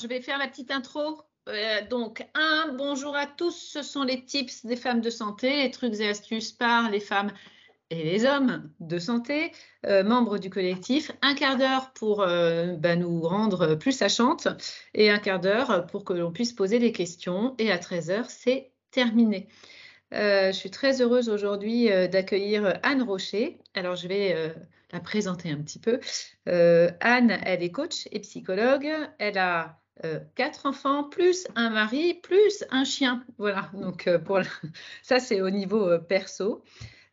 je vais faire la petite intro. Euh, donc, un, bonjour à tous. Ce sont les tips des femmes de santé, les trucs et astuces par les femmes et les hommes de santé, euh, membres du collectif. Un quart d'heure pour euh, bah, nous rendre plus sachantes et un quart d'heure pour que l'on puisse poser des questions. Et à 13h, c'est terminé. je suis très heureuse aujourd'hui d'accueillir Anne Rocher. Alors, je vais la présenter un petit peu. Anne, elle est coach et psychologue. Elle a euh, quatre enfants, plus un mari, plus un chien. Voilà, donc euh, pour ça, c'est au niveau perso.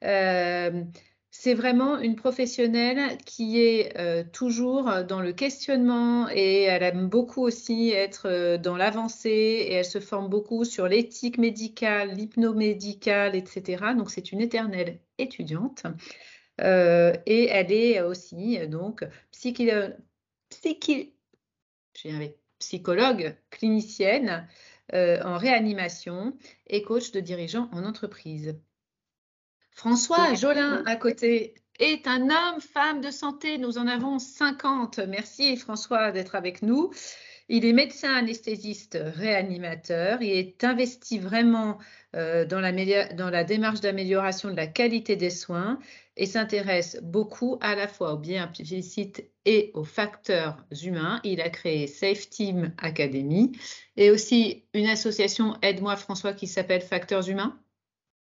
c'est vraiment une professionnelle qui est toujours dans le questionnement et elle aime beaucoup aussi être dans l'avancée et elle se forme beaucoup sur l'éthique médicale, l'hypnomédicale, etc. Donc c'est une éternelle étudiante. Euh, et elle est aussi donc psychologue clinicienne euh, en réanimation et coach de dirigeants en entreprise. François Jolin à côté est un homme, femme de santé. Nous en avons 50. Merci François d'être avec nous. Il est médecin anesthésiste réanimateur. Il est investi vraiment euh, dans, la, dans la démarche d'amélioration de la qualité des soins et s'intéresse beaucoup à la fois au bien implicite et aux facteurs humains. Il a créé Safe Team Academy et aussi une association Aide-moi François qui s'appelle Facteurs humains.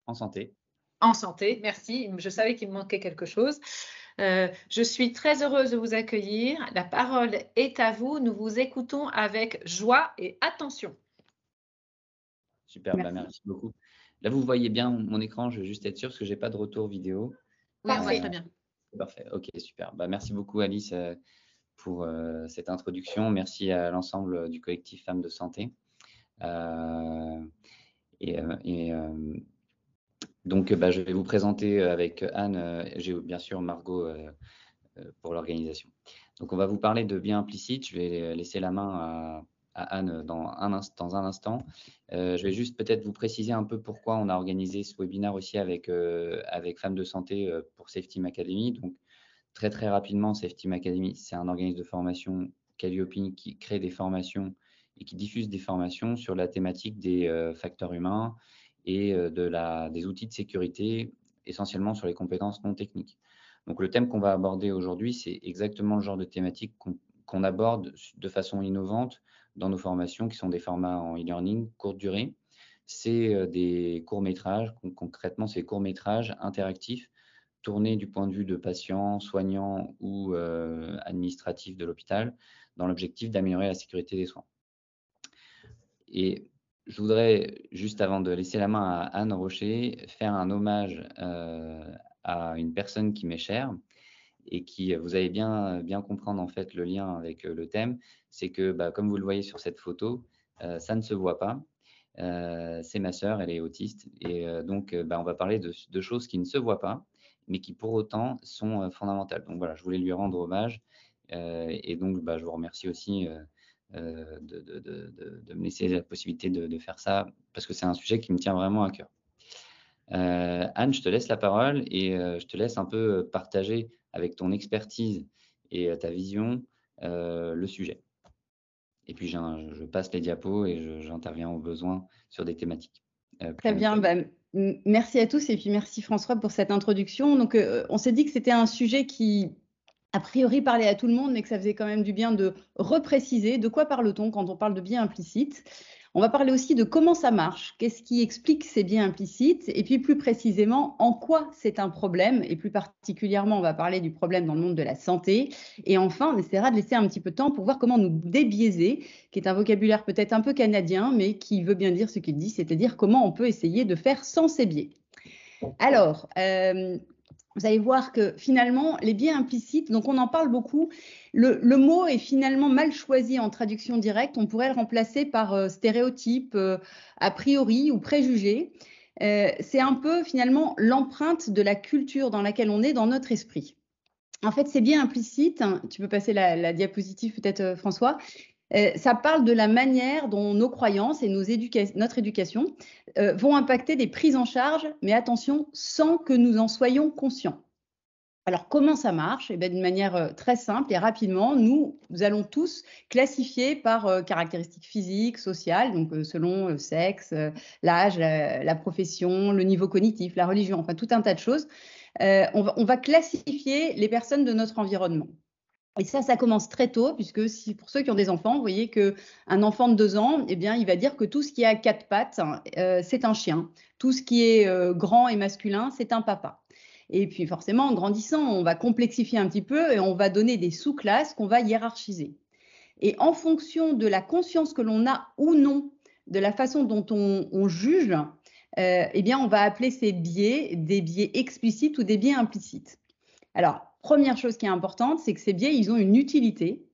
En santé. En santé, merci. Je savais qu'il me manquait quelque chose. Euh, je suis très heureuse de vous accueillir. La parole est à vous. Nous vous écoutons avec joie et attention. Super, bah, merci, beaucoup. Là, vous voyez bien mon écran. Je vais juste être sûr parce que je n'ai pas de retour vidéo. Oui, Parfait. très bien. Parfait. Ok, super. Bah, merci beaucoup, Alice, euh, pour euh, cette introduction. Merci à l'ensemble du collectif Femmes de Santé. et, et donc, bah, je vais vous présenter euh, avec Anne, euh, j'ai bien sûr Margot euh, pour l'organisation. Donc, on va vous parler de bien implicite. Je vais laisser la main à, Anne dans un, instant. je vais juste peut-être vous préciser un peu pourquoi on a organisé ce webinaire aussi avec, avec Femmes de Santé pour Safety Academy. Donc, très très rapidement, Safety Academy, c'est un organisme de formation Calliope qui crée des formations et qui diffuse des formations sur la thématique des facteurs humains, et euh, de la, des outils de sécurité essentiellement sur les compétences non techniques. Donc le thème qu'on va aborder aujourd'hui, c'est exactement le genre de thématique qu'on aborde de façon innovante dans nos formations, qui sont des formats en e-learning, courte durée. C'est euh, des courts-métrages, concrètement, c'est courts-métrages interactifs tournés du point de vue de patients, soignants ou euh, administratifs de l'hôpital, dans l'objectif d'améliorer la sécurité des soins. Et je voudrais, juste avant de laisser la main à Anne Rocher, faire un hommage euh, à une personne qui m'est chère et qui, vous allez bien, bien comprendre en fait le lien avec euh, le thème, c'est que, bah, comme vous le voyez sur cette photo, euh, ça ne se voit pas. c'est ma sœur, elle est autiste, et donc bah, on va parler de, choses qui ne se voient pas, mais qui pour autant sont fondamentales. Donc voilà, je voulais lui rendre hommage, et donc bah, je vous remercie aussi euh, de, me laisser la possibilité de, faire ça, parce que c'est un sujet qui me tient vraiment à cœur. Euh, Anne, je te laisse la parole et euh, je te laisse un peu partager avec ton expertise et ta vision le sujet. Et puis, je passe les diapos et j'interviens au besoin sur des thématiques. Très bien. Bah, merci à tous et puis merci François pour cette introduction. Donc, on s'est dit que c'était un sujet qui a priori parler à tout le monde, mais que ça faisait quand même du bien de repréciser de quoi parle-t-on quand on parle de biais implicites. On va parler aussi de comment ça marche, qu'est-ce qui explique ces biais implicites, et puis plus précisément en quoi c'est un problème, et plus particulièrement on va parler du problème dans le monde de la santé. Et enfin, on essaiera de laisser un petit peu de temps pour voir comment nous débiaiser, qui est un vocabulaire peut-être un peu canadien, mais qui veut bien dire ce qu'il dit, c'est-à-dire comment on peut essayer de faire sans ces biais. Alors, euh, vous allez voir que finalement, les biais implicites, donc on en parle beaucoup, le, mot est finalement mal choisi en traduction directe, on pourrait le remplacer par euh, stéréotype, euh, a priori ou préjugé. Euh, c'est un peu finalement l'empreinte de la culture dans laquelle on est dans notre esprit. En fait, c'est bien implicite. Hein. tu peux passer la diapositive peut-être, François. Euh, ça parle de la manière dont nos croyances et notre éducation euh, vont impacter des prises en charge, mais attention, sans que nous en soyons conscients. Alors, comment ça marche? Eh D'une manière euh, très simple et rapidement, nous, allons tous classifier par caractéristiques physiques, sociales, donc selon le sexe, l'âge, la, profession, le niveau cognitif, la religion, enfin tout un tas de choses. On, va, classifier les personnes de notre environnement. Et ça, ça commence très tôt, puisque si, pour ceux qui ont des enfants, vous voyez qu'un enfant de deux ans, eh bien, il va dire que tout ce qui a quatre pattes, c'est un chien. Tout ce qui est grand et masculin, c'est un papa. Et puis forcément, en grandissant, on va complexifier un petit peu et on va donner des sous-classes qu'on va hiérarchiser. Et en fonction de la conscience que l'on a ou non de la façon dont on, juge, euh, eh bien, on va appeler ces biais des biais explicites ou des biais implicites. Alors, première chose qui est importante, c'est que ces biais, ils ont une utilité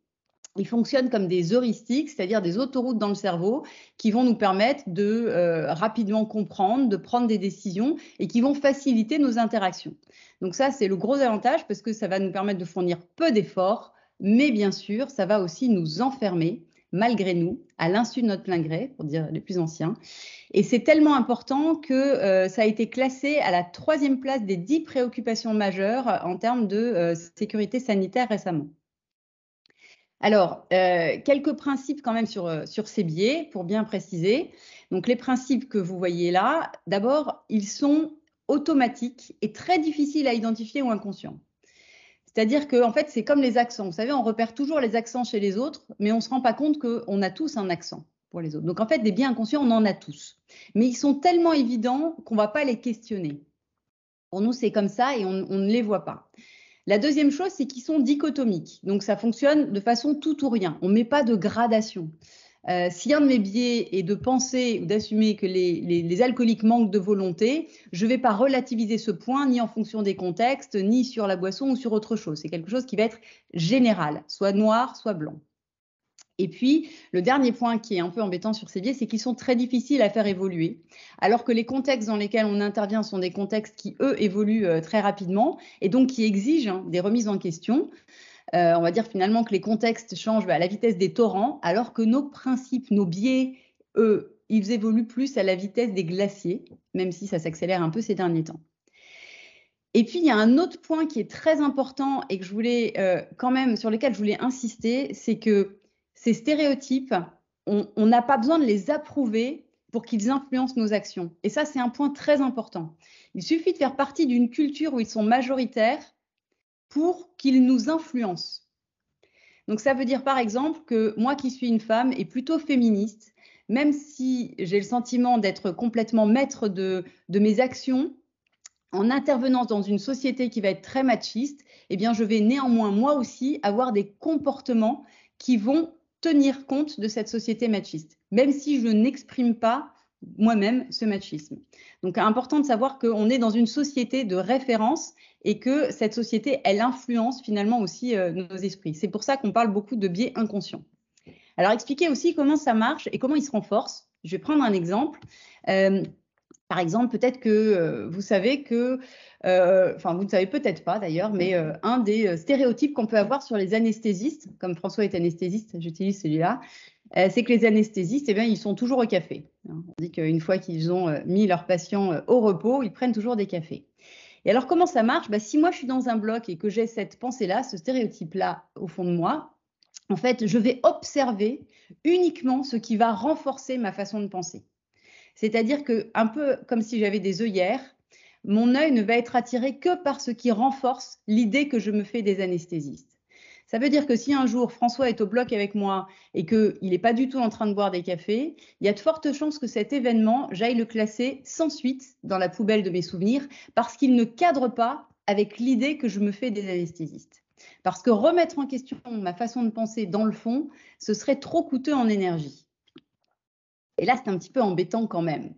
ils fonctionnent comme des heuristiques, c'est-à-dire des autoroutes dans le cerveau qui vont nous permettre de euh, rapidement comprendre, de prendre des décisions et qui vont faciliter nos interactions. Donc ça, c'est le gros avantage parce que ça va nous permettre de fournir peu d'efforts, mais bien sûr, ça va aussi nous enfermer malgré nous, à l'insu de notre plein gré, pour dire les plus anciens. Et c'est tellement important que euh, ça a été classé à la troisième place des dix préoccupations majeures en termes de euh, sécurité sanitaire récemment. Alors, euh, quelques principes quand même sur, sur ces biais, pour bien préciser. Donc, les principes que vous voyez là, d'abord, ils sont automatiques et très difficiles à identifier ou inconscients. C'est-à-dire que, en fait, c'est comme les accents. Vous savez, on repère toujours les accents chez les autres, mais on ne se rend pas compte qu'on a tous un accent pour les autres. Donc, en fait, des biais inconscients, on en a tous. Mais ils sont tellement évidents qu'on ne va pas les questionner. Pour nous, c'est comme ça et on ne les voit pas. La deuxième chose, c'est qu'ils sont dichotomiques. Donc, ça fonctionne de façon tout ou rien. On ne met pas de gradation. Euh, si un de mes biais est de penser ou d'assumer que les, alcooliques manquent de volonté, je ne vais pas relativiser ce point ni en fonction des contextes, ni sur la boisson ou sur autre chose. C'est quelque chose qui va être général, soit noir, soit blanc. Et puis, le dernier point qui est un peu embêtant sur ces biais, c'est qu'ils sont très difficiles à faire évoluer, alors que les contextes dans lesquels on intervient sont des contextes qui, eux, évoluent euh, très rapidement et donc qui exigent hein, des remises en question. Euh, on va dire finalement que les contextes changent bah, à la vitesse des torrents, alors que nos principes, nos biais, eux, ils évoluent plus à la vitesse des glaciers, même si ça s'accélère un peu ces derniers temps. Et puis, il y a un autre point qui est très important et que je voulais euh, quand même, sur lequel je voulais insister, c'est que ces stéréotypes, on n'a pas besoin de les approuver pour qu'ils influencent nos actions. Et ça, c'est un point très important. Il suffit de faire partie d'une culture où ils sont majoritaires pour qu'ils nous influencent. Donc ça veut dire par exemple que moi qui suis une femme et plutôt féministe, même si j'ai le sentiment d'être complètement maître de, mes actions, en intervenant dans une société qui va être très machiste, eh bien je vais néanmoins moi aussi avoir des comportements qui vont tenir compte de cette société machiste, même si je n'exprime pas moi-même ce machisme. Donc, important de savoir qu'on est dans une société de référence et que cette société, elle influence finalement aussi euh, nos esprits. C'est pour ça qu'on parle beaucoup de biais inconscients. Alors, expliquer aussi comment ça marche et comment il se renforce. Je vais prendre un exemple. Euh, par exemple, peut-être que euh, vous savez que, euh, enfin, vous ne savez peut-être pas d'ailleurs, mais euh, un des stéréotypes qu'on peut avoir sur les anesthésistes, comme François est anesthésiste, j'utilise celui-là, c'est que les anesthésistes, eh bien, ils sont toujours au café. Hein. On dit qu'une fois qu'ils ont mis leurs patients au repos, ils prennent toujours des cafés. Et alors, comment ça marche? Bah, Si moi, je suis dans un bloc et que j'ai cette pensée-là, ce stéréotype-là au fond de moi, en fait, je vais observer uniquement ce qui va renforcer ma façon de penser. C'est-à-dire que, un peu comme si j'avais des œillères, mon œil ne va être attiré que par ce qui renforce l'idée que je me fais des anesthésistes. Ça veut dire que si un jour François est au bloc avec moi et qu'il n'est pas du tout en train de boire des cafés, il y a de fortes chances que cet événement, j'aille le classer sans suite dans la poubelle de mes souvenirs parce qu'il ne cadre pas avec l'idée que je me fais des anesthésistes. Parce que remettre en question ma façon de penser dans le fond, ce serait trop coûteux en énergie. Et là, c'est un petit peu embêtant quand même.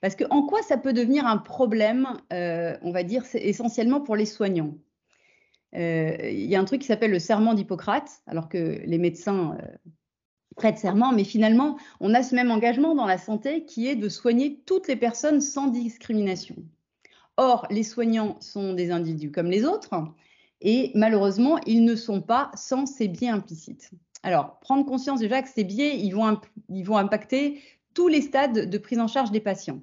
Parce que en quoi ça peut devenir un problème, euh, on va dire, essentiellement pour les soignants euh, Il y a un truc qui s'appelle le serment d'Hippocrate, alors que les médecins euh, prêtent serment, mais finalement, on a ce même engagement dans la santé qui est de soigner toutes les personnes sans discrimination. Or, les soignants sont des individus comme les autres, et malheureusement, ils ne sont pas sans ces biais implicites. Alors, prendre conscience déjà que ces biais, ils vont, ils vont impacter tous les stades de prise en charge des patients.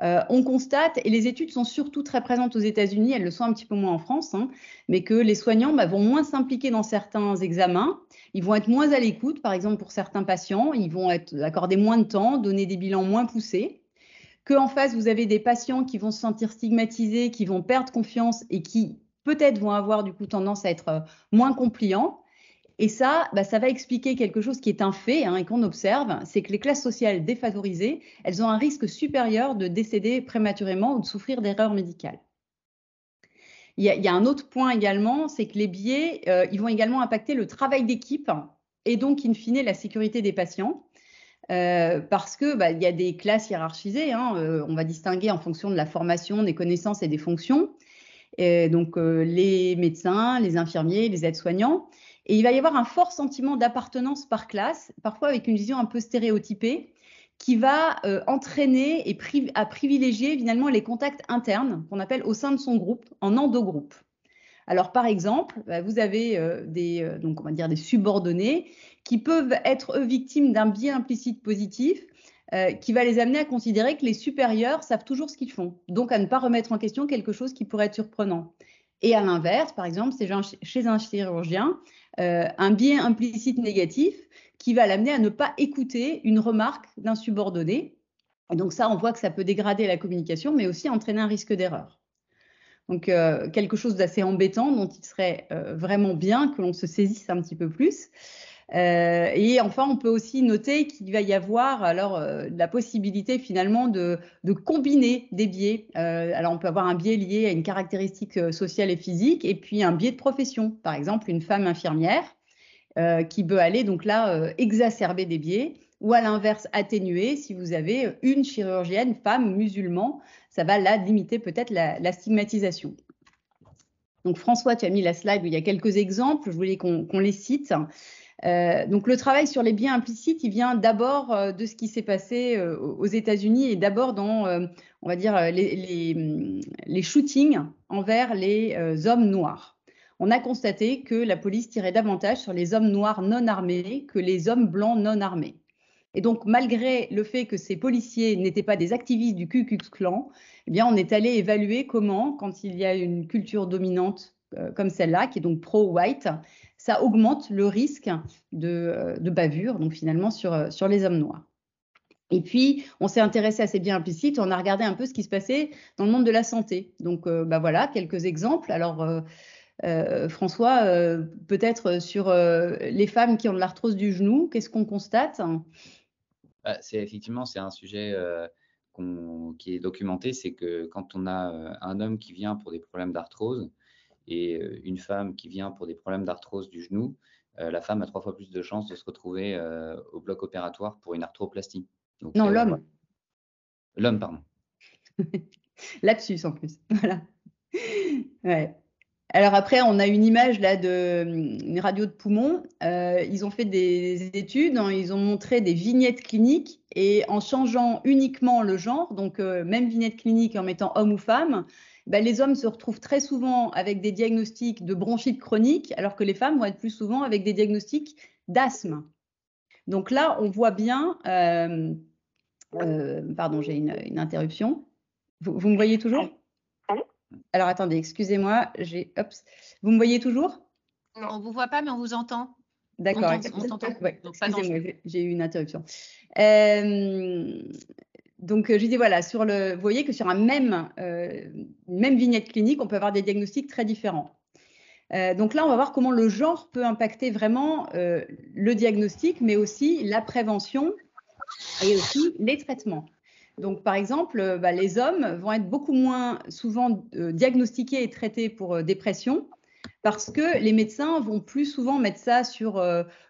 on constate, et les études sont surtout très présentes aux États-Unis, elles le sont un petit peu moins en France, hein, mais que les soignants bah, vont moins s'impliquer dans certains examens, ils vont être moins à l'écoute, par exemple pour certains patients, ils vont être accorder moins de temps, donner des bilans moins poussés, qu'en face, vous avez des patients qui vont se sentir stigmatisés, qui vont perdre confiance et qui peut-être vont avoir du coup tendance à être euh, moins compliants. Et ça, bah, ça va expliquer quelque chose qui est un fait hein, et qu'on observe, c'est que les classes sociales défavorisées, elles ont un risque supérieur de décéder prématurément ou de souffrir d'erreurs médicales. Il y, a, un autre point également, c'est que les biais, euh, ils vont également impacter le travail d'équipe et donc, in fine, la sécurité des patients. Euh, parce que bah, il y a des classes hiérarchisées. Hein, on va distinguer en fonction de la formation, des connaissances et des fonctions. Et donc les médecins, les infirmiers, les aides-soignants. Et il va y avoir un fort sentiment d'appartenance par classe, parfois avec une vision un peu stéréotypée, qui va euh, entraîner et à privilégier finalement les contacts internes qu'on appelle au sein de son groupe, en endogroupe. Alors par exemple, bah, vous avez euh, des, euh, donc on va dire des subordonnés qui peuvent être victimes d'un biais implicite positif qui va les amener à considérer que les supérieurs savent toujours ce qu'ils font, donc à ne pas remettre en question quelque chose qui pourrait être surprenant. Et à l'inverse, par exemple, chez un chirurgien, euh, un biais implicite négatif qui va l'amener à ne pas écouter une remarque d'un subordonné. Et donc ça, on voit que ça peut dégrader la communication, mais aussi entraîner un risque d'erreur. Donc euh, quelque chose d'assez embêtant dont il serait euh, vraiment bien que l'on se saisisse un petit peu plus. Euh, et enfin, on peut aussi noter qu'il va y avoir alors euh, la possibilité finalement de, combiner des biais. Euh, alors, on peut avoir un biais lié à une caractéristique sociale et physique, et puis un biais de profession. Par exemple, une femme infirmière qui peut aller donc là exacerber des biais, ou à l'inverse atténuer si vous avez une chirurgienne femme musulman, ça va là limiter peut-être la, stigmatisation. Donc François, tu as mis la slide où il y a quelques exemples, je voulais qu'on les cite. Euh, donc le travail sur les biens implicites, il vient d'abord euh, de ce qui s'est passé euh, aux États-Unis et d'abord dans, on va dire, les, shootings envers les hommes noirs. On a constaté que la police tirait davantage sur les hommes noirs non armés que les hommes blancs non armés. Et donc, malgré le fait que ces policiers n'étaient pas des activistes du Ku Klux Klan, eh bien, on est allé évaluer comment, quand il y a une culture dominante comme celle-là, qui est donc pro-white, ça augmente le risque de, bavure, donc finalement sur, sur les hommes noirs. Et puis, on s'est intéressé à ces biens implicites, on a regardé un peu ce qui se passait dans le monde de la santé. Donc, euh, bah voilà, quelques exemples. Alors, euh, euh, François, peut-être sur les femmes qui ont de l'arthrose du genou, qu'est-ce qu'on constate? Bah, C'est effectivement, c'est un sujet qui est documenté, c'est que quand on a un homme qui vient pour des problèmes d'arthrose, et euh, une femme qui vient pour des problèmes d'arthrose du genou, euh, la femme a trois fois plus de chances de se retrouver euh, au bloc opératoire pour une arthroplastie. non, l'homme. L'homme, pardon. Lapsus en plus. Voilà. Ouais. Alors après, on a une image là de une radio de poumon. ils ont fait des études, hein, ils ont montré des vignettes cliniques et en changeant uniquement le genre, donc même vignette clinique en mettant homme ou femme, ben, les hommes se retrouvent très souvent avec des diagnostics de bronchite chronique, alors que les femmes vont être plus souvent avec des diagnostics d'asthme. Donc là, on voit bien. Euh, euh, pardon, j'ai une, interruption. Vous, me voyez toujours? Alors attendez, excusez-moi. Vous me voyez toujours? Non. On ne vous voit pas, mais on vous entend. D'accord. j'ai eu une interruption. Euh, donc, euh, je disais, voilà, sur le, vous voyez que sur un même, euh, même vignette clinique, on peut avoir des diagnostics très différents. Euh, donc là, on va voir comment le genre peut impacter vraiment le diagnostic, mais aussi la prévention et aussi les traitements. Donc, par exemple, bah, les hommes vont être beaucoup moins souvent diagnostiqués et traités pour dépression parce que les médecins vont plus souvent mettre ça sur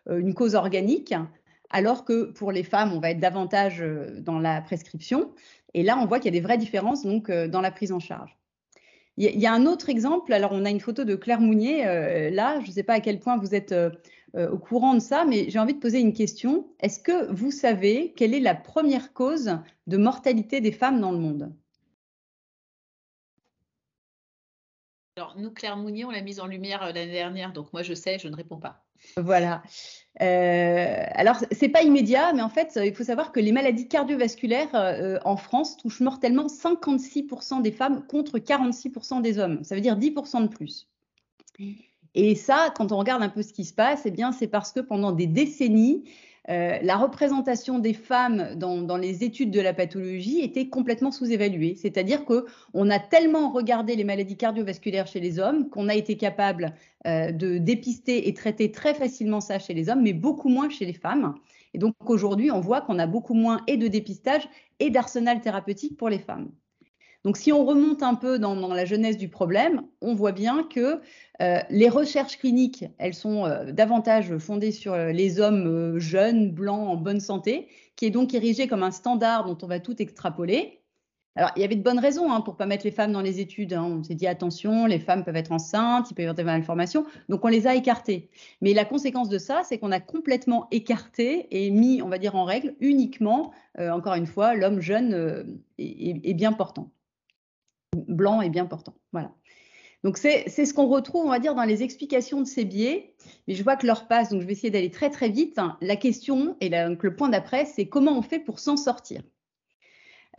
une cause organique alors que pour les femmes, on va être davantage euh, dans la prescription. Et là, on voit qu'il y a des vraies différences donc euh, dans la prise en charge. Il y, a un autre exemple. Alors, on a une photo de Claire Mounier. Euh, là, je ne sais pas à quel point vous êtes au courant de ça, mais j'ai envie de poser une question. Est-ce que vous savez quelle est la première cause de mortalité des femmes dans le monde? Alors, nous, Claire Mounier, on l'a mise en lumière l'année dernière, donc moi, je sais, je ne réponds pas. Voilà. Euh, alors, c'est pas immédiat, mais en fait, il faut savoir que les maladies cardiovasculaires euh, en France touchent mortellement 56% des femmes contre 46% des hommes. Ça veut dire 10% de plus. Et ça, quand on regarde un peu ce qui se passe, eh bien, c'est parce que pendant des décennies, euh, la représentation des femmes dans, les études de la pathologie était complètement sous-évaluée. C'est-à-dire qu'on a tellement regardé les maladies cardiovasculaires chez les hommes qu'on a été capable euh, de dépister et traiter très facilement ça chez les hommes, mais beaucoup moins chez les femmes. Et donc aujourd'hui, on voit qu'on a beaucoup moins et de dépistage et d'arsenal thérapeutique pour les femmes. Donc, si on remonte un peu dans, la jeunesse du problème, on voit bien que euh, les recherches cliniques, elles sont euh, davantage fondées sur euh, les hommes jeunes, blancs, en bonne santé, qui est donc érigé comme un standard dont on va tout extrapoler. Alors, il y avait de bonnes raisons hein, pour ne pas mettre les femmes dans les études. Hein. On s'est dit, attention, les femmes peuvent être enceintes, il peut y avoir des malformations. Donc, on les a écartées. Mais la conséquence de ça, c'est qu'on a complètement écarté et mis, on va dire, en règle uniquement, encore une fois, l'homme jeune et bien portant blanc et bien portant. Voilà. Donc c'est ce qu'on retrouve, on va dire, dans les explications de ces biais. Mais je vois que l'heure passe, donc je vais essayer d'aller très très vite. La question et le point d'après, c'est comment on fait pour s'en sortir?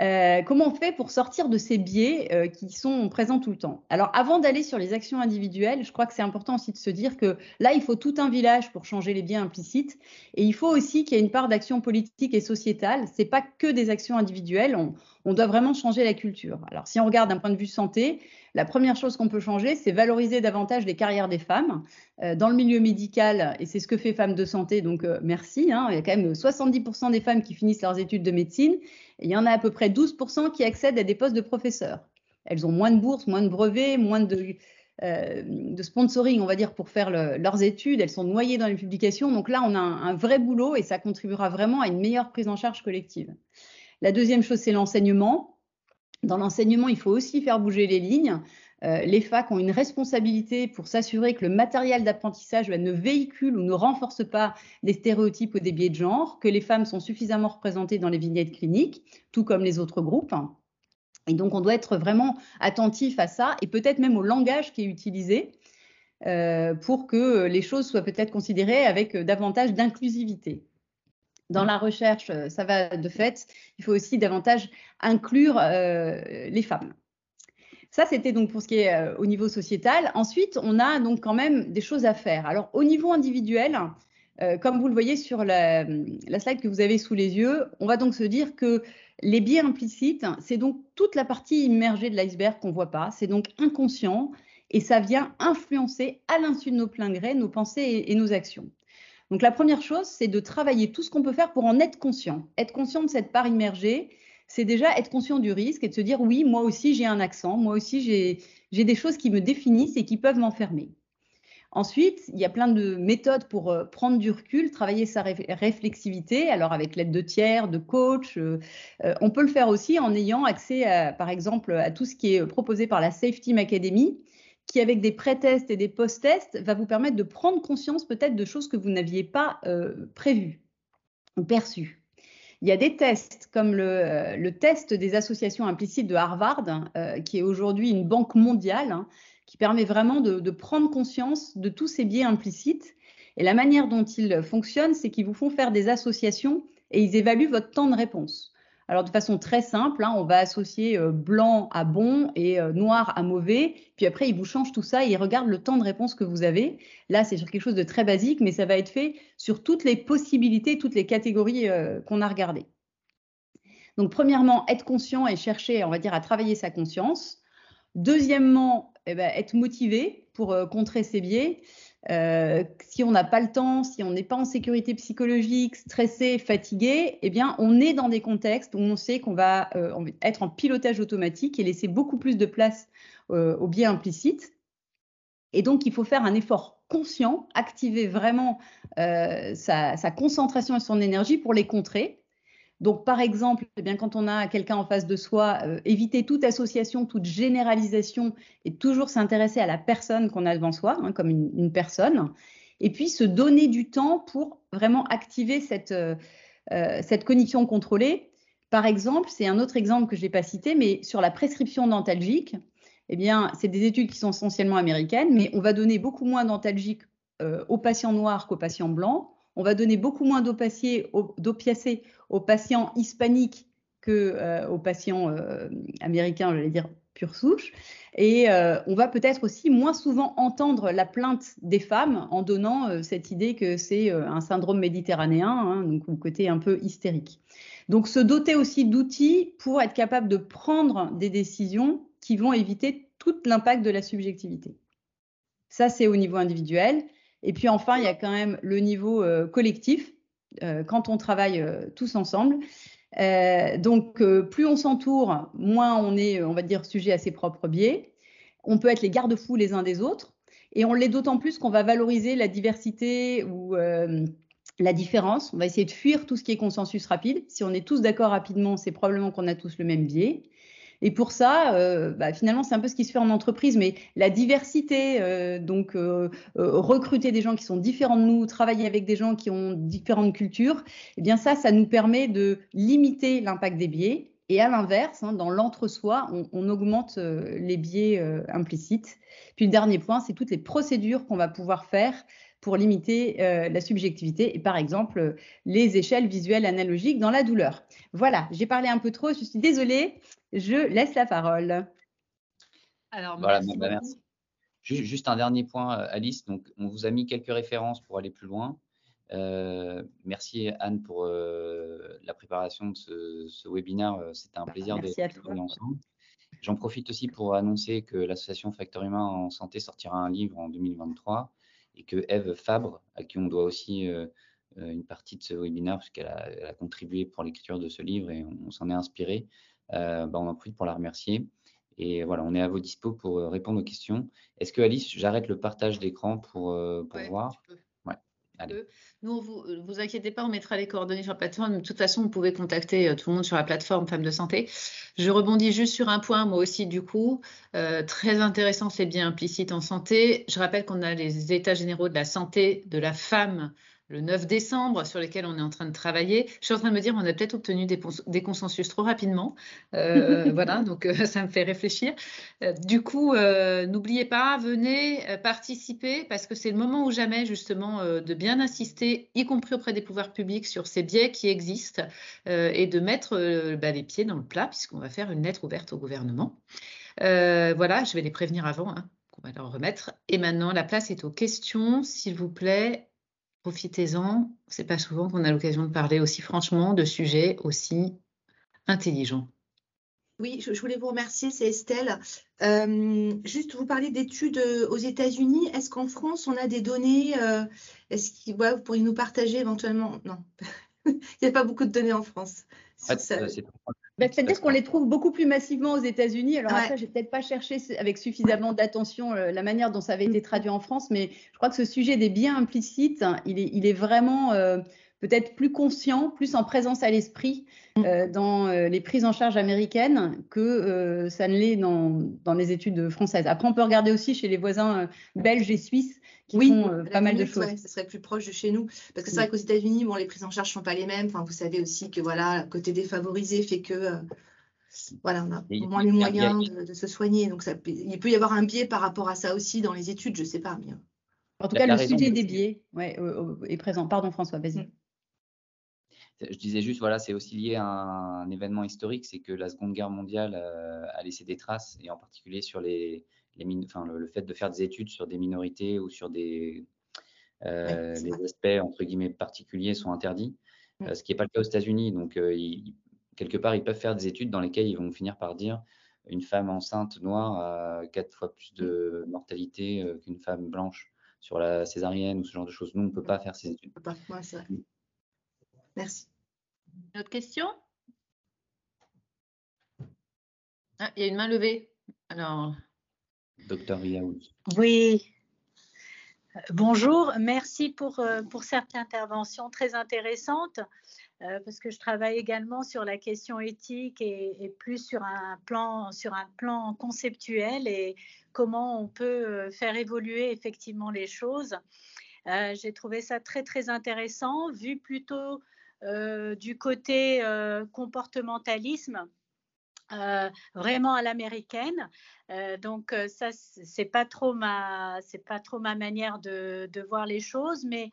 Euh, comment on fait pour sortir de ces biais euh, qui sont présents tout le temps? Alors, avant d'aller sur les actions individuelles, je crois que c'est important aussi de se dire que là, il faut tout un village pour changer les biais implicites. Et il faut aussi qu'il y ait une part d'action politique et sociétale. Ce n'est pas que des actions individuelles. On, on doit vraiment changer la culture. Alors, si on regarde d'un point de vue santé, la première chose qu'on peut changer, c'est valoriser davantage les carrières des femmes euh, dans le milieu médical, et c'est ce que fait Femmes de Santé, donc euh, merci. Hein, il y a quand même 70% des femmes qui finissent leurs études de médecine, et il y en a à peu près 12% qui accèdent à des postes de professeurs. Elles ont moins de bourses, moins de brevets, moins de, euh, de sponsoring, on va dire, pour faire leurs études. Elles sont noyées dans les publications. Donc là, on a un vrai boulot et ça contribuera vraiment à une meilleure prise en charge collective. La deuxième chose, c'est l'enseignement. Dans l'enseignement, il faut aussi faire bouger les lignes. Euh, les facs ont une responsabilité pour s'assurer que le matériel d'apprentissage ne véhicule ou ne renforce pas des stéréotypes ou des biais de genre, que les femmes sont suffisamment représentées dans les vignettes cliniques, tout comme les autres groupes. Et donc, on doit être vraiment attentif à ça et peut-être même au langage qui est utilisé euh, pour que les choses soient peut-être considérées avec davantage d'inclusivité dans la recherche, euh, ça va de fait, il faut aussi davantage inclure euh, les femmes. Ça, c'était donc pour ce qui est euh, au niveau sociétal. Ensuite, on a donc quand même des choses à faire. Alors, au niveau individuel, comme vous le voyez sur la, slide que vous avez sous les yeux, on va donc se dire que les biais implicites, c'est donc toute la partie immergée de l'iceberg qu'on ne voit pas. C'est donc inconscient et ça vient influencer à l'insu de nos pleins grés nos pensées et nos actions. Donc la première chose, c'est de travailler tout ce qu'on peut faire pour en être conscient. Être conscient de cette part immergée, c'est déjà être conscient du risque et de se dire oui, moi aussi j'ai un accent, moi aussi j'ai des choses qui me définissent et qui peuvent m'enfermer. Ensuite, il y a plein de méthodes pour euh, prendre du recul, travailler sa réflexivité, alors avec l'aide de tiers, de coach. Euh, euh, on peut le faire aussi en ayant accès, par exemple, à tout ce qui est proposé par la Safety Team Academy, qui, avec des pré-tests et des post-tests, va vous permettre de prendre conscience peut-être de choses que vous n'aviez pas euh, prévues ou perçues. Il y a des tests comme le, euh, test des associations implicites de Harvard, euh, qui est aujourd'hui une banque mondiale, hein, qui permet vraiment de, de, prendre conscience de tous ces biais implicites. Et la manière dont ils fonctionnent, c'est qu'ils vous font faire des associations et ils évaluent votre temps de réponse. Alors de façon très simple, hein, on va associer euh, blanc à bon et euh, noir à mauvais, puis après il vous change tout ça et il regarde le temps de réponse que vous avez. Là c'est sur quelque chose de très basique, mais ça va être fait sur toutes les possibilités, toutes les catégories euh, qu'on a regardées. Donc premièrement, être conscient et chercher, on va dire, à travailler sa conscience. Deuxièmement, eh ben, être motivé pour contrer ces biais. Euh, si on n'a pas le temps, si on n'est pas en sécurité psychologique, stressé, fatigué, eh bien, on est dans des contextes où on sait qu'on va euh, être en pilotage automatique et laisser beaucoup plus de place euh, au biais implicite. Et donc, il faut faire un effort conscient, activer vraiment sa, sa, concentration et son énergie pour les contrer. Donc, par exemple, eh bien, quand on a quelqu'un en face de soi, euh, éviter toute association, toute généralisation et toujours s'intéresser à la personne qu'on a devant soi, hein, comme une, personne. Et puis, se donner du temps pour vraiment activer cette, euh, euh, cette cognition contrôlée. Par exemple, c'est un autre exemple que je n'ai pas cité, mais sur la prescription dentalgique, eh bien, c'est des études qui sont essentiellement américaines, mais on va donner beaucoup moins d'antalgiques aux patients noirs qu'aux patients blancs. On va donner beaucoup moins d'opiacés patients hispaniques qu'aux patients américains, je vais dire pure souche. Et euh, on va peut-être aussi moins souvent entendre la plainte des femmes en donnant euh, cette idée que c'est euh, un syndrome méditerranéen, hein, donc un côté un peu hystérique. Donc se doter aussi d'outils pour être capable de prendre des décisions qui vont éviter tout l'impact de la subjectivité. Ça, c'est au niveau individuel. Et puis enfin, il y a quand même le niveau collectif, quand on travaille tous ensemble. Euh, donc, euh, plus on s'entoure, moins on est, on va dire, sujet à ses propres biais. On peut être les garde-fous les uns des autres. Et on l'est d'autant plus qu'on va valoriser la diversité ou euh, la différence. On va essayer de fuir tout ce qui est consensus rapide. Si on est tous d'accord rapidement, c'est probablement qu'on a tous le même biais. Et pour ça, euh, bah, finalement, c'est un peu ce qui se fait en entreprise, mais la diversité, euh, donc euh, recruter des gens qui sont différents de nous, travailler avec des gens qui ont différentes cultures, eh bien ça, ça nous permet de limiter l'impact des biais. Et à l'inverse, hein, dans l'entre-soi, on, augmente les biais implicites. Puis le dernier point, c'est toutes les procédures qu'on va pouvoir faire pour limiter la subjectivité et par exemple les échelles visuelles analogiques dans la douleur. Voilà, j'ai parlé un peu trop, je suis désolée. Je laisse la parole. Alors, bah, merci. Juste un dernier point, euh, Alice. Donc, on vous a mis quelques références pour aller plus loin. Euh, merci Anne pour euh, la préparation de ce, webinaire. C'était un bah, plaisir d'être ensemble. J'en profite aussi pour annoncer que l'association Facteur Humain en Santé sortira un livre en 2023 et que Eve Fabre, à qui on doit aussi une partie de ce webinaire, puisqu'elle a, a, contribué pour l'écriture de ce livre et on s'en est inspiré, euh, bah, on en profite pour la remercier. Et voilà, on est à vos dispo pour euh, répondre aux questions. Est-ce que Alice, j'arrête le partage d'écran pour, euh, pour voir? Allez. Nous, vous vous inquiétez pas, on mettra les coordonnées sur la plateforme. De toute façon, vous pouvez contacter tout le monde sur la plateforme Femmes de Santé. Je rebondis juste sur un point, moi aussi, du coup. très intéressant, c'est bien implicite en santé. Je rappelle qu'on a les états généraux de la santé de la femme le 9 décembre sur lesquels on est en train de travailler. Je suis en train de me dire, on a peut-être obtenu des, consensus trop rapidement. Euh, voilà, donc euh, ça me fait réfléchir. Euh, du coup, n'oubliez pas, venez participer parce que c'est le moment ou jamais justement de bien insister, y compris auprès des pouvoirs publics, sur ces biais qui existent et de mettre bah, les pieds dans le plat puisqu'on va faire une lettre ouverte au gouvernement. voilà, je vais les prévenir avant. Hein, qu'on va leur remettre. Et maintenant, la place est aux questions, s'il vous plaît profitez-en. C'est pas souvent qu'on a l'occasion de parler aussi franchement de sujets aussi intelligents. Oui, je, voulais vous remercier, c'est Estelle. Euh, juste, vous parlez d'études euh, aux États-Unis. Est-ce qu'en France, on a des données euh, Est-ce que vous pourriez nous partager éventuellement? Non, il n'y a pas beaucoup de données en France. Bah, c'est-à-dire qu'on les trouve beaucoup plus massivement aux États-Unis. Alors après, j'ai peut-être pas cherché avec suffisamment d'attention euh, la manière dont ça avait été traduit en France, mais je crois que ce sujet des biens implicites, il est, il est vraiment euh, peut-être plus conscient, plus en présence à l'esprit mm. euh, dans les prises en charge américaines que ça ne l'est dans, dans, les études françaises. Après, on peut regarder aussi chez les voisins belges et suisses qui oui, font euh, pas mal de choses. ce serait plus proche de chez nous. Parce que c'est vrai qu'aux États-Unis, bon, les prises en charge ne sont pas les mêmes. Enfin, vous savez aussi que voilà, le côté défavorisé fait que euh, voilà, on a moins les moyens de, se soigner. Donc, ça, il peut y avoir un biais par rapport à ça aussi dans les études, je ne sais pas. Mais... Euh. En tout cas, le sujet des biais ouais, est présent. Pardon, François, vas-y. Mm. Je disais juste, voilà, c'est aussi lié à un, événement historique, c'est que la Seconde Guerre mondiale a laissé des traces, et en particulier sur les, le, fait de faire des études sur des minorités ou sur des euh, aspects entre guillemets particuliers sont interdits, euh, ce qui n'est pas le cas aux États-Unis. Donc, euh, quelque part, ils peuvent faire des études dans lesquelles ils vont finir par dire une femme enceinte noire a quatre fois plus de mortalité qu'une femme blanche sur la césarienne ou ce genre de choses. Nous, on ne peut pas faire ces études. Merci. Une autre question? Ah, Il y a une main levée. Alors. Docteur Oui. Bonjour, merci pour, euh, pour cette intervention très intéressante euh, parce que je travaille également sur la question éthique et, plus sur un, plan, sur un plan conceptuel et comment on peut euh, faire évoluer effectivement les choses. J'ai trouvé ça très très intéressant vu plutôt du côté comportementalisme euh, vraiment à l'américaine. Euh, donc ça, c'est pas trop ma, c'est pas trop ma manière de, voir les choses, mais,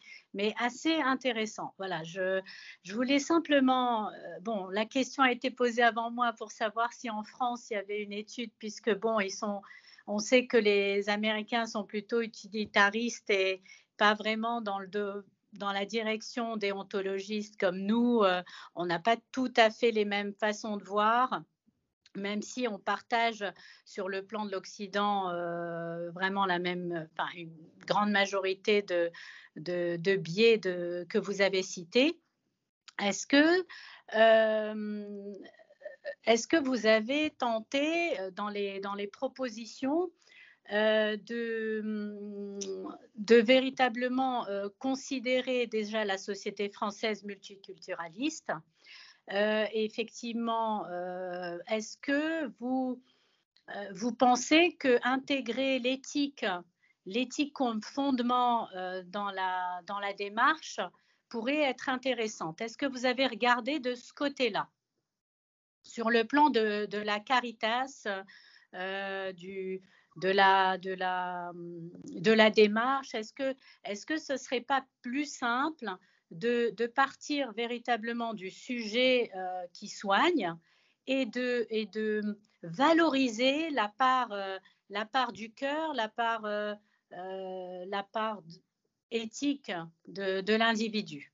assez intéressant. Voilà, je, je voulais simplement, bon, la question a été posée avant moi pour savoir si en France il y avait une étude, puisque bon, ils sont, on sait que les Américains sont plutôt utilitaristes et pas vraiment dans le dans la direction déontologiste comme nous, on n'a pas tout à fait les mêmes façons de voir même si on partage sur le plan de l'Occident euh, vraiment la même, enfin, une grande majorité de, de, biais que vous avez cités, est-ce que, euh, est que vous avez tenté euh, dans les, dans les propositions de, de véritablement considérer déjà la société française multiculturaliste. Euh, effectivement, euh, est-ce que vous, euh, vous pensez que intégrer l'éthique, l'éthique comme fondement dans, la, dans la démarche pourrait être intéressante? Est-ce que vous avez regardé de ce côté-là? Sur le plan de, de la caritas, du, de la, de la, de la démarche Est-ce que, est-ce que ce serait pas plus simple de, partir véritablement du sujet euh, qui soigne et de, et de valoriser la part, euh, la part du cœur, la part, euh, la part éthique de, l'individu?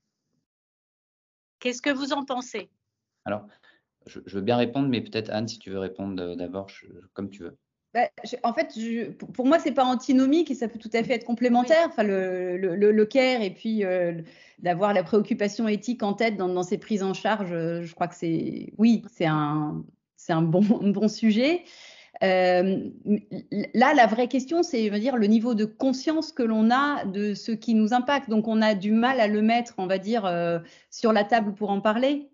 Qu'est-ce que vous en pensez? Alors, je, veux bien répondre, mais peut-être Anne, si tu veux répondre d'abord, comme tu veux. Bah, en fait, pour moi, c'est pas antinomique et ça peut tout à fait être complémentaire. Enfin, le, le, care et puis euh, d'avoir la préoccupation éthique en tête dans, ces prises en charge, euh, je crois que c'est, oui, c'est un, c'est un bon, bon sujet. Euh, là, la vraie question, c'est dire le niveau de conscience que l'on a de ce qui nous impacte. Donc, on a du mal à le mettre, on va dire, sur la table pour en parler.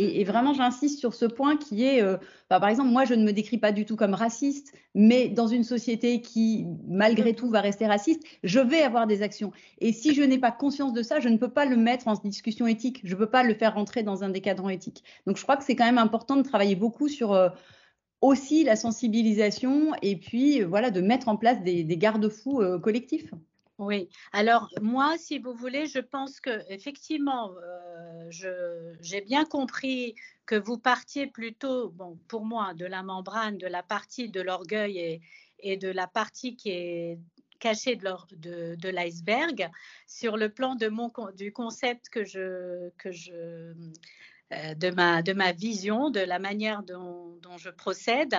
Et, vraiment, j'insiste sur ce point qui est, euh, bah, par exemple, moi, je ne me décris pas du tout comme raciste, mais dans une société qui, malgré tout, va rester raciste, je vais avoir des actions. Et si je n'ai pas conscience de ça, je ne peux pas le mettre en discussion éthique. Je ne peux pas le faire rentrer dans un décadrant éthique. Donc, je crois que c'est quand même important de travailler beaucoup sur euh, aussi la sensibilisation et puis, voilà, de mettre en place des, garde-fous euh, collectifs. Oui, alors moi, si vous voulez, je pense que effectivement, euh, j'ai bien compris que vous partiez plutôt, bon, pour moi, de la membrane, de la partie de l'orgueil et, de la partie qui est cachée de, l'iceberg, sur le plan du concept que je, que je euh, de, ma, de ma vision, de la manière dont, dont je procède.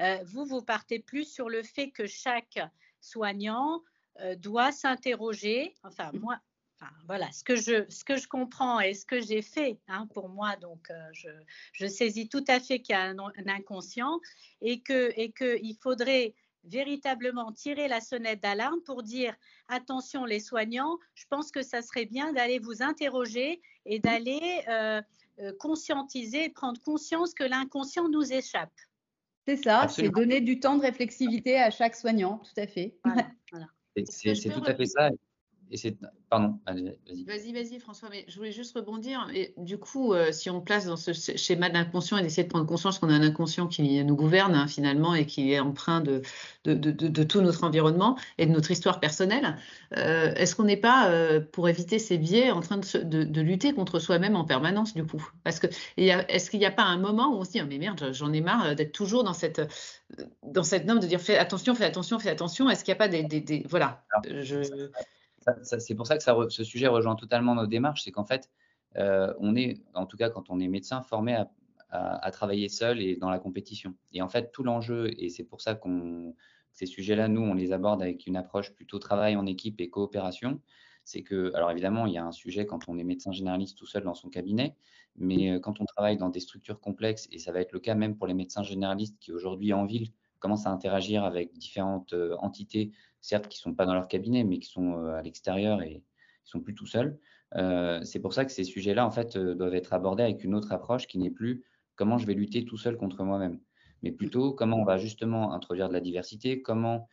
Euh, vous, vous partez plus sur le fait que chaque soignant euh, doit s'interroger, enfin mmh. moi, enfin, voilà, ce que, je, ce que je comprends et ce que j'ai fait hein, pour moi, donc euh, je, je, saisis tout à fait qu'il y a un, inconscient et qu'il et que il faudrait véritablement tirer la sonnette d'alarme pour dire attention les soignants, je pense que ça serait bien d'aller vous interroger et mmh. d'aller euh, conscientiser, prendre conscience que l'inconscient nous échappe. C'est ça, c'est donner du temps de réflexivité à chaque soignant, tout à fait. voilà. C'est tout à fait ça. Et c'est Pardon, vas-y. Vas-y, vas-y, François, mais je voulais juste rebondir. Et du coup, euh, si on place dans ce schéma d'inconscient et d'essayer de prendre conscience qu'on a un inconscient qui nous gouverne hein, finalement et qui est empreint de, de, de, tout notre environnement et de notre histoire personnelle, euh, est-ce qu'on n'est pas, euh, pour éviter ces biais, en train de, lutter contre soi-même en permanence du coup? Parce que est-ce qu'il n'y a pas un moment où on se dit oh, mais merde, j'en ai marre d'être toujours dans cette dans cette norme de dire fais attention, fais attention, fais attention? Est-ce qu'il n'y a pas des, des, voilà je c'est pour ça que ce sujet rejoint totalement nos démarches, c'est qu'en fait, euh, on est, en tout cas quand on est médecin, formé à, travailler seul et dans la compétition. Et en fait, tout l'enjeu, et c'est pour ça qu'on ces sujets-là, nous, on les aborde avec une approche plutôt travail en équipe et coopération. C'est que, alors évidemment, il y a un sujet quand on est médecin généraliste tout seul dans son cabinet, mais euh, quand on travaille dans des structures complexes, et ça va être le cas même pour les médecins généralistes qui aujourd'hui en ville commencent à interagir avec différentes euh, entités certes qui ne sont pas dans leur cabinet, mais qui sont euh, à l'extérieur et qui sont plus tout seuls. Euh, c'est pour ça que ces sujets-là, en fait, doivent être abordés avec une autre approche qui n'est plus comment je vais lutter tout seul contre moi-même, mais plutôt comment on va justement introduire de la diversité, comment,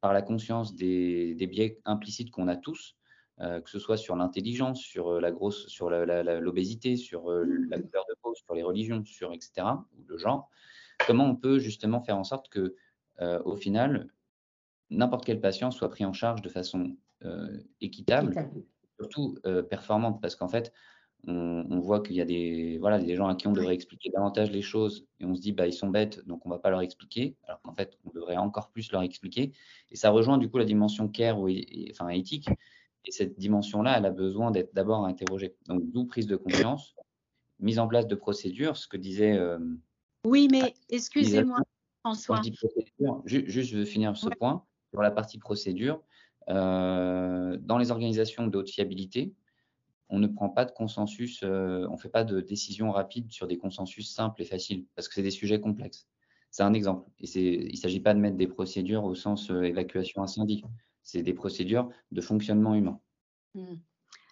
par la conscience des, biais implicites qu'on a tous, que ce soit sur l'intelligence, sur la grosse, sur l'obésité, sur la couleur de peau, sur les religions, sur etc. ou le genre. Comment on peut justement faire en sorte que, au final, n'importe quel patient soit pris en charge de façon équitable, surtout performante, parce qu'en fait, on, voit qu'il y a des, voilà, des gens à qui on devrait expliquer davantage les choses et on se dit bah, ils sont bêtes donc on va pas leur expliquer alors qu'en fait on devrait encore plus leur expliquer. Et ça rejoint du coup la dimension care ou enfin éthique. Et cette dimension là elle a besoin d'être d'abord interrogée. Donc d'où prise de conscience mise en place de procédures ce que disait euh, oui mais excusez-moi François juste, je veux finir ce point sur la partie procédure euh, dans les organisations de haute fiabilité on ne prend pas de consensus, euh, on ne fait pas de décision rapide sur des consensus simples et faciles, parce que c'est des sujets complexes. C'est un exemple. Et il ne s'agit pas de mettre des procédures au sens euh, évacuation incendie. C'est des procédures de fonctionnement humain. Hmm.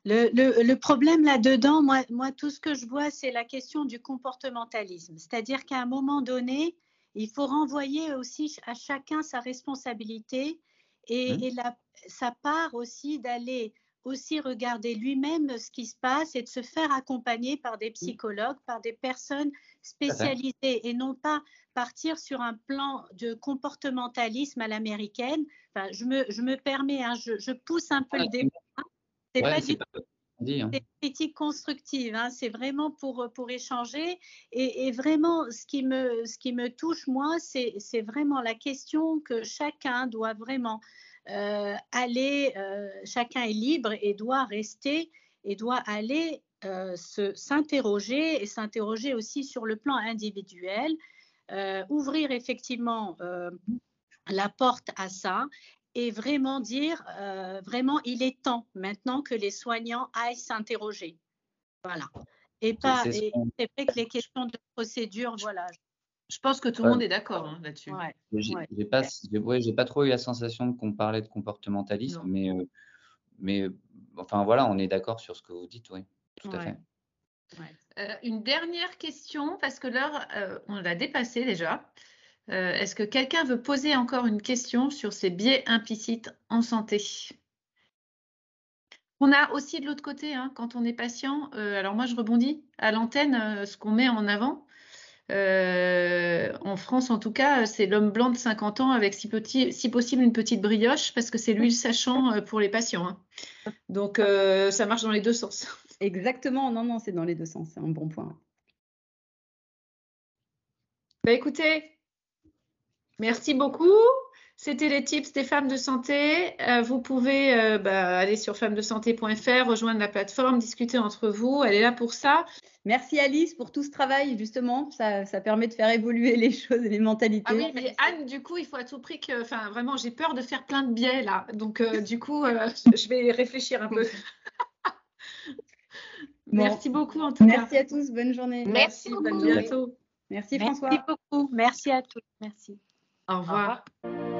Le, problème là-dedans, moi, moi, tout ce que je vois, c'est la question du comportementalisme. C'est-à-dire qu'à un moment donné, il faut renvoyer aussi à chacun sa responsabilité et, mmh. et la, sa part aussi d'aller aussi regarder lui-même ce qui se passe et de se faire accompagner par des psychologues, par des personnes spécialisées et non pas partir sur un plan de comportementalisme à l'américaine. Enfin, je, me, je me permets, hein, je, pousse un peu le débat. C'est pas du hein. critique constructive, hein, c'est vraiment pour, pour échanger. Et, et, vraiment, ce qui me, ce qui me touche, moi, c'est vraiment la question que chacun doit vraiment euh, aller, euh, chacun est libre et doit rester et doit aller euh, s'interroger et s'interroger aussi sur le plan individuel, ouvrir effectivement la porte à ça et vraiment dire, vraiment, il est temps maintenant que les soignants aillent s'interroger. Voilà. Et pas, c'est vrai que les questions de procédure, voilà, je pense que tout le monde est d'accord hein, là-dessus. j'ai pas, pas trop eu la sensation qu'on parlait de comportementalisme, mais, euh, mais euh, enfin voilà, on est d'accord sur ce que vous dites, oui, tout à fait. Euh, une dernière question, parce que l'heure, on l'a dépassée déjà. Est-ce que quelqu'un veut poser encore une question sur ces biais implicites en santé? On a aussi de l'autre côté, hein, quand on est patient, alors moi je rebondis à l'antenne, ce qu'on met en avant, euh, en France, en tout cas, c'est l'homme blanc de 50 ans avec si, possible une petite brioche parce que c'est lui le sachant euh, pour les patients. Hein. Donc, euh, ça marche dans les deux sens. Exactement, non, non, c'est dans les deux sens, c'est un bon point. Bah, écoutez, merci beaucoup. C'était les tips des femmes de santé. Euh, vous pouvez euh, bah, aller sur femmesdesanté.fr, rejoindre la plateforme, discuter entre vous. Elle est là pour ça. Merci Alice pour tout ce travail, justement. Ça, permet de faire évoluer les choses et les mentalités. Ah oui, mais Anne, du coup, il faut à tout prix que. Enfin, vraiment, j'ai peur de faire plein de biais là. Donc, euh, du coup, je vais réfléchir un peu. Merci beaucoup en tout cas. Merci à tous. Bonne journée. Merci, Merci beaucoup. bientôt. Merci François. Merci beaucoup. Merci à tous. Merci. Au revoir. Au revoir.